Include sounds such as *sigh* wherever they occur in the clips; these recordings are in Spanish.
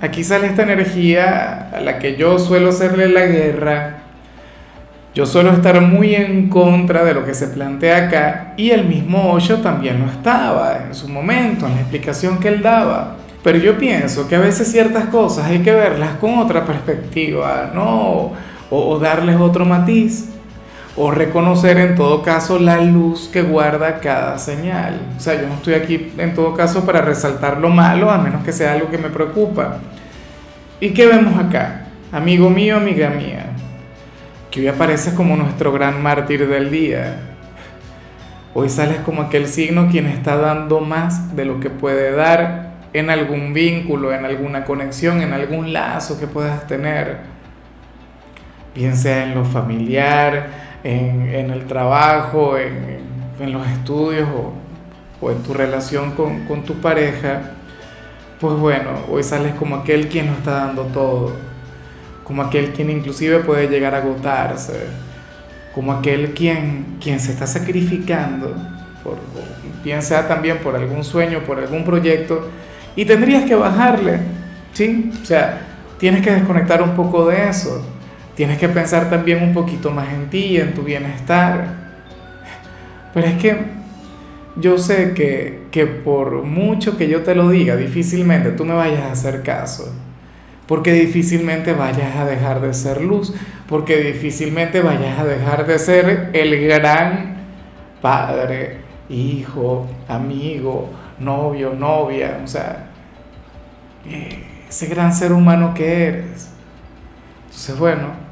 aquí sale esta energía a la que yo suelo hacerle la guerra. Yo suelo estar muy en contra de lo que se plantea acá y el mismo Osho también lo estaba en su momento, en la explicación que él daba. Pero yo pienso que a veces ciertas cosas hay que verlas con otra perspectiva, ¿no? O, o darles otro matiz o reconocer en todo caso la luz que guarda cada señal. O sea, yo no estoy aquí en todo caso para resaltar lo malo, a menos que sea algo que me preocupa. ¿Y qué vemos acá? Amigo mío, amiga mía, que hoy apareces como nuestro gran mártir del día. Hoy sales como aquel signo quien está dando más de lo que puede dar en algún vínculo, en alguna conexión, en algún lazo que puedas tener. Bien sea en lo familiar, en, el trabajo, en, los estudios o, en tu relación con, con, tu pareja, pues bueno, hoy sales como aquel quien lo está dando todo, como aquel quien inclusive puede llegar a agotarse, como aquel quien, quien se está sacrificando, por, bien sea también por algún sueño, por algún proyecto, y tendrías que bajarle, ¿sí? O sea, tienes que desconectar un poco de eso Tienes que pensar también un poquito más en ti en tu bienestar. Pero es que yo sé que, que por mucho que yo te lo diga, difícilmente tú me vayas a hacer caso. Porque difícilmente vayas a dejar de ser luz. Porque difícilmente vayas a dejar de ser el gran padre, hijo, amigo, novio, novia. O sea, eh, ese gran ser humano que eres. Entonces, bueno,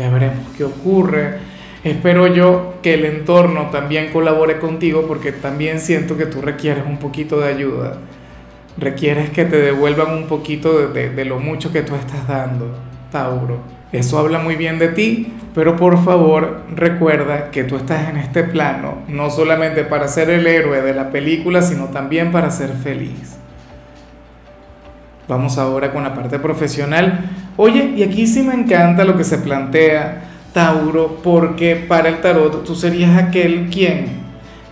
ya veremos qué ocurre. Espero yo que el entorno también colabore contigo porque también siento que tú requieres un poquito de ayuda. Requieres que te devuelvan un poquito de, de, lo mucho que tú estás dando, Tauro. Eso habla muy bien de ti, pero por favor recuerda que tú estás en este plano no solamente para ser el héroe de la película, sino también para ser feliz. Vamos ahora con la parte profesional. Oye, y aquí sí me encanta lo que se plantea, Tauro, porque para el tarot tú serías aquel quien,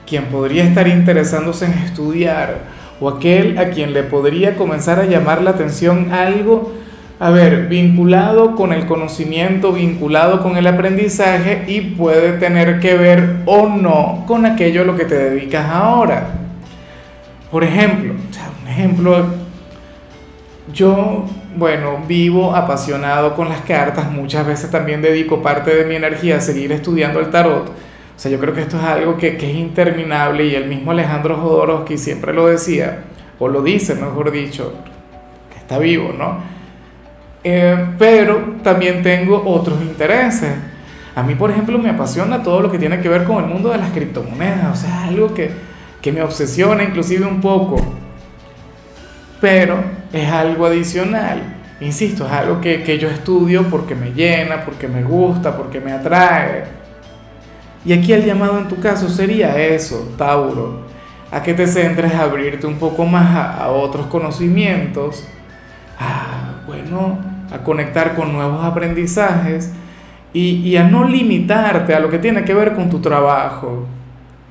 quien podría estar interesándose en estudiar, o aquel a quien le podría comenzar a llamar la atención algo, a ver, vinculado con el conocimiento, vinculado con el aprendizaje y puede tener que ver o no con aquello a lo que te dedicas ahora. Por ejemplo, un ejemplo, yo bueno, vivo apasionado con las cartas, muchas veces también dedico parte de mi energía a seguir estudiando el tarot. O sea, yo creo que esto es algo que, es interminable y el mismo Alejandro Jodorowsky siempre lo decía, o lo dice, mejor dicho, que está vivo, ¿no? Eh, pero también tengo otros intereses. A mí, por ejemplo, me apasiona todo lo que tiene que ver con el mundo de las criptomonedas, o sea, algo que, que me obsesiona inclusive un poco. Pero es algo adicional. Insisto, es algo que, yo estudio porque me llena, porque me gusta, porque me atrae. Y aquí el llamado en tu caso sería eso, Tauro, a que te centres a abrirte un poco más a, otros conocimientos, a, bueno, a conectar con nuevos aprendizajes y, y, a no limitarte a lo que tiene que ver con tu trabajo.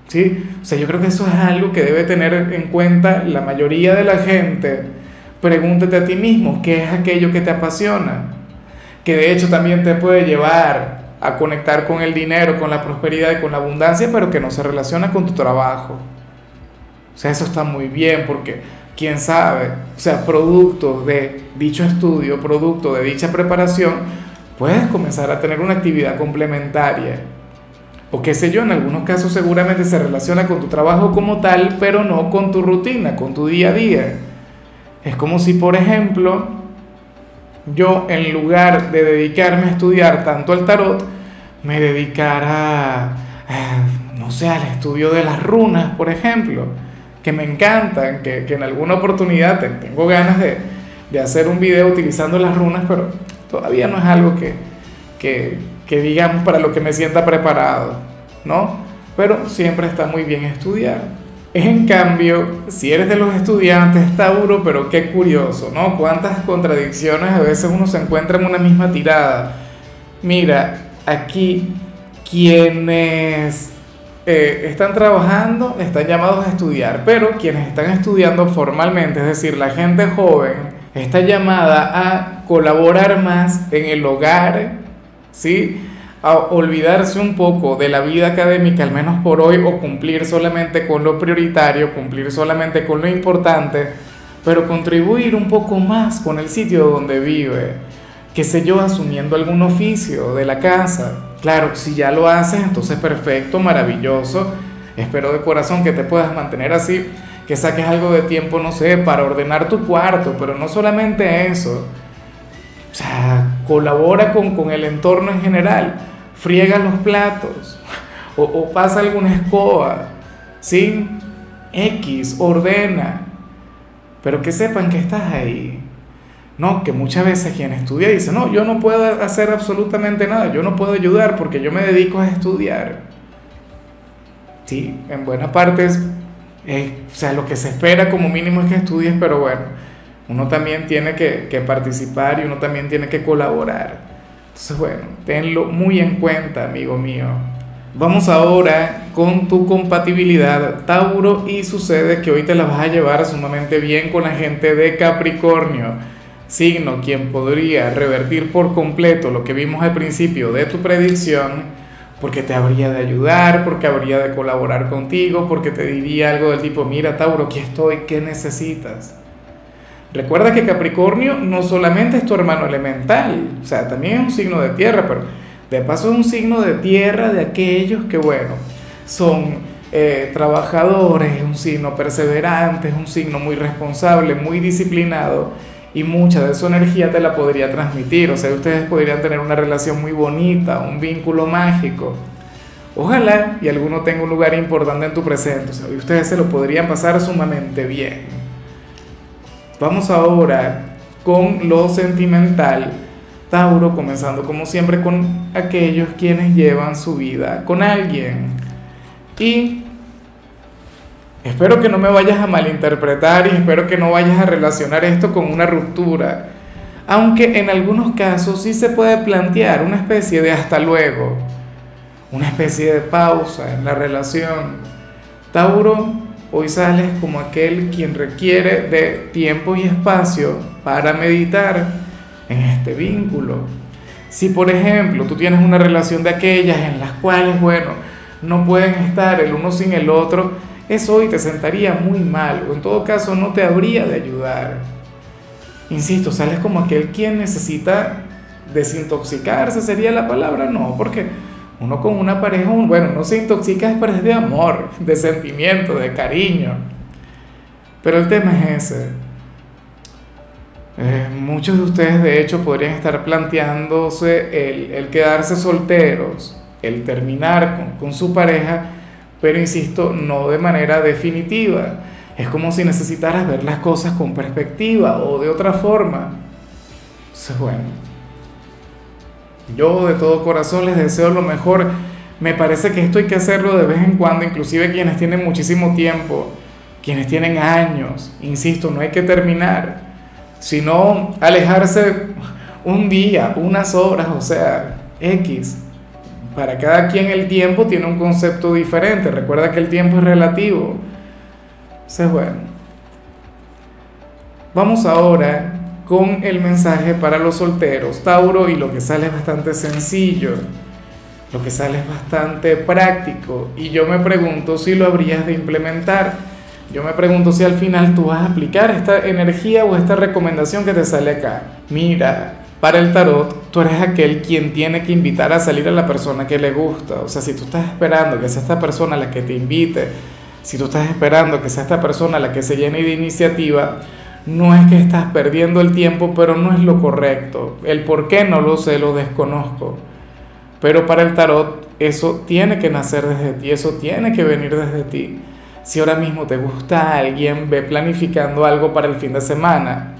¿sí? O sea, yo creo que eso es algo que debe tener en cuenta la mayoría de la gente Pregúntate a ti mismo, ¿qué es aquello que te apasiona? Que de hecho también te puede llevar a conectar con el dinero, con la prosperidad y con la abundancia, pero que no se relaciona con tu trabajo. O sea, eso está muy bien porque, quién sabe, o sea, producto de dicho estudio, producto de dicha preparación, puedes comenzar a tener una actividad complementaria. O qué sé yo, en algunos casos seguramente se relaciona con tu trabajo como tal, pero no con tu rutina, con tu día a día. Es como si, por ejemplo, yo en lugar de dedicarme a estudiar tanto el tarot, me dedicara, no sé, al estudio de las runas, por ejemplo, que me encantan, que, en alguna oportunidad tengo ganas de, de hacer un video utilizando las runas, pero todavía no es algo que, que, que digamos para lo que me sienta preparado, ¿no? Pero siempre está muy bien estudiar. En cambio, si eres de los estudiantes, Tauro, pero qué curioso, ¿no? Cuántas contradicciones a veces uno se encuentra en una misma tirada. Mira, aquí quienes eh, están trabajando están llamados a estudiar, pero quienes están estudiando formalmente, es decir, la gente joven, está llamada a colaborar más en el hogar, ¿sí? A olvidarse un poco de la vida académica, al menos por hoy, o cumplir solamente con lo prioritario, cumplir solamente con lo importante, pero contribuir un poco más con el sitio donde vive, qué sé yo, asumiendo algún oficio de la casa. Claro, si ya lo haces, entonces perfecto, maravilloso. Espero de corazón que te puedas mantener así, que saques algo de tiempo, no sé, para ordenar tu cuarto, pero no solamente eso. O sea, colabora con, con el entorno en general friega los platos o, pasa alguna escoba, ¿sí? X, ordena, pero que sepan que estás ahí. No, que muchas veces quien estudia dice, no, yo no puedo hacer absolutamente nada, yo no puedo ayudar porque yo me dedico a estudiar. Sí, en buena parte es, o sea, lo que se espera como mínimo es que estudies, pero bueno, uno también tiene que, que participar y uno también tiene que colaborar. Entonces, bueno, tenlo muy en cuenta, amigo mío. Vamos ahora con tu compatibilidad, Tauro, y sucede que hoy te la vas a llevar sumamente bien con la gente de Capricornio, signo quien podría revertir por completo lo que vimos al principio de tu predicción, porque te habría de ayudar, porque habría de colaborar contigo, porque te diría algo del tipo, mira Tauro, aquí estoy, ¿qué necesitas? Recuerda que Capricornio no solamente es tu hermano elemental, o sea, también es un signo de tierra, pero de paso es un signo de tierra de aquellos que, bueno, son eh, trabajadores, es un signo perseverante, es un signo muy responsable, muy disciplinado y mucha de su energía te la podría transmitir, o sea, ustedes podrían tener una relación muy bonita, un vínculo mágico. Ojalá y alguno tenga un lugar importante en tu presente, o sea, y ustedes se lo podrían pasar sumamente bien. Vamos ahora con lo sentimental. Tauro, comenzando como siempre con aquellos quienes llevan su vida con alguien. Y espero que no me vayas a malinterpretar y espero que no vayas a relacionar esto con una ruptura. Aunque en algunos casos sí se puede plantear una especie de hasta luego, una especie de pausa en la relación. Tauro, Hoy sales como aquel quien requiere de tiempo y espacio para meditar en este vínculo. Si por ejemplo tú tienes una relación de aquellas en las cuales, bueno, no pueden estar el uno sin el otro, eso hoy te sentaría muy mal o en todo caso no te habría de ayudar. Insisto, sales como aquel quien necesita desintoxicarse, sería la palabra, no, porque uno con una pareja, bueno, no se intoxica, pero es de amor, *laughs* de sentimiento, de cariño. Pero el tema es ese. Eh, muchos de ustedes, de hecho, podrían estar planteándose el, quedarse solteros, el terminar con, con su pareja, pero insisto, no de manera definitiva. Es como si necesitaras ver las cosas con perspectiva o de otra forma. Entonces, bueno yo de todo corazón les deseo lo mejor. Me parece que esto hay que hacerlo de vez en cuando, inclusive quienes tienen muchísimo tiempo, quienes tienen años. Insisto, no hay que terminar, sino alejarse un día, unas horas, o sea, X. Para cada quien el tiempo tiene un concepto diferente. Recuerda que el tiempo es relativo. Entonces, bueno. Vamos ahora con el mensaje para los solteros, Tauro, y lo que sale es bastante sencillo, lo que sale es bastante práctico, y yo me pregunto si lo habrías de implementar. Yo me pregunto si al final tú vas a aplicar esta energía o esta recomendación que te sale acá. Mira, para el tarot, tú eres aquel quien tiene que invitar a salir a la persona que le gusta. O sea, si tú estás esperando que sea esta persona la que te invite, si tú estás esperando que sea esta persona la que se llene de iniciativa, no es que estás perdiendo el tiempo, pero no es lo correcto. El por qué no lo sé, lo desconozco. Pero para el tarot eso tiene que nacer desde ti, eso tiene que venir desde ti. Si ahora mismo te gusta alguien, ve planificando algo para el fin de semana.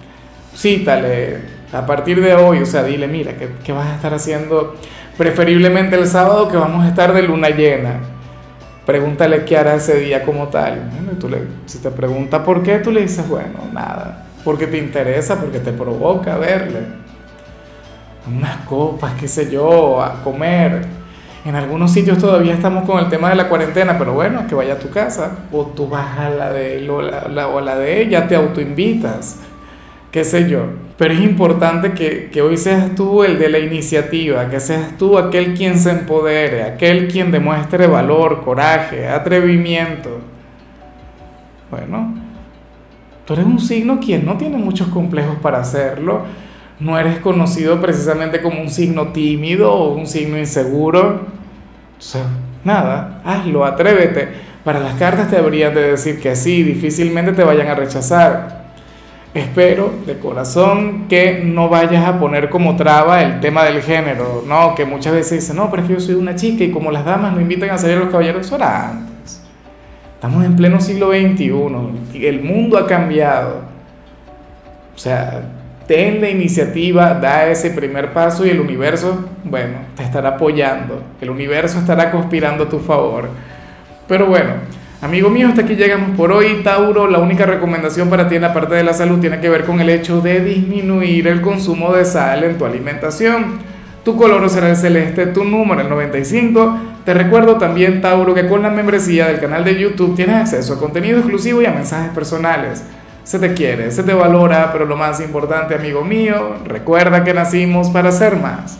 Cítale a partir de hoy, o sea, dile, mira, ¿qué, vas a estar haciendo? Preferiblemente el sábado que vamos a estar de luna llena. Pregúntale qué hará ese día como tal. tú le, si te pregunta por qué, tú le dices, bueno, nada, porque te interesa, porque te provoca verle. Unas copas, qué sé yo, a comer. En algunos sitios todavía estamos con el tema de la cuarentena, pero bueno, que vaya a tu casa, o tú vas a la de él o la, o la de ella, te autoinvitas qué sé yo. Pero es importante que, que, hoy seas tú el de la iniciativa, que seas tú aquel quien se empodere, aquel quien demuestre valor, coraje, atrevimiento. Bueno, tú eres un signo quien no tiene muchos complejos para hacerlo. No eres conocido precisamente como un signo tímido o un signo inseguro. O sea, nada, hazlo, atrévete. Para las cartas te deberían de decir que sí, difícilmente te vayan a rechazar. Espero de corazón que no vayas a poner como traba el tema del género, ¿no? Que muchas veces dicen, no, pero es que yo soy una chica y como las damas no invitan a salir a los caballeros, eso era antes. Estamos en pleno siglo XXI, el mundo ha cambiado. O sea, ten la iniciativa, da ese primer paso y el universo, bueno, te estará apoyando, el universo estará conspirando a tu favor. Pero bueno, Amigo mío, hasta aquí llegamos por hoy. Tauro, la única recomendación para ti en la parte de la salud tiene que ver con el hecho de disminuir el consumo de sal en tu alimentación. Tu color será el celeste, tu número el 95. Te recuerdo también, Tauro, que con la membresía del canal de YouTube tienes acceso a contenido exclusivo y a mensajes personales. Se te quiere, se te valora, pero lo más importante, amigo mío, recuerda que nacimos para ser más.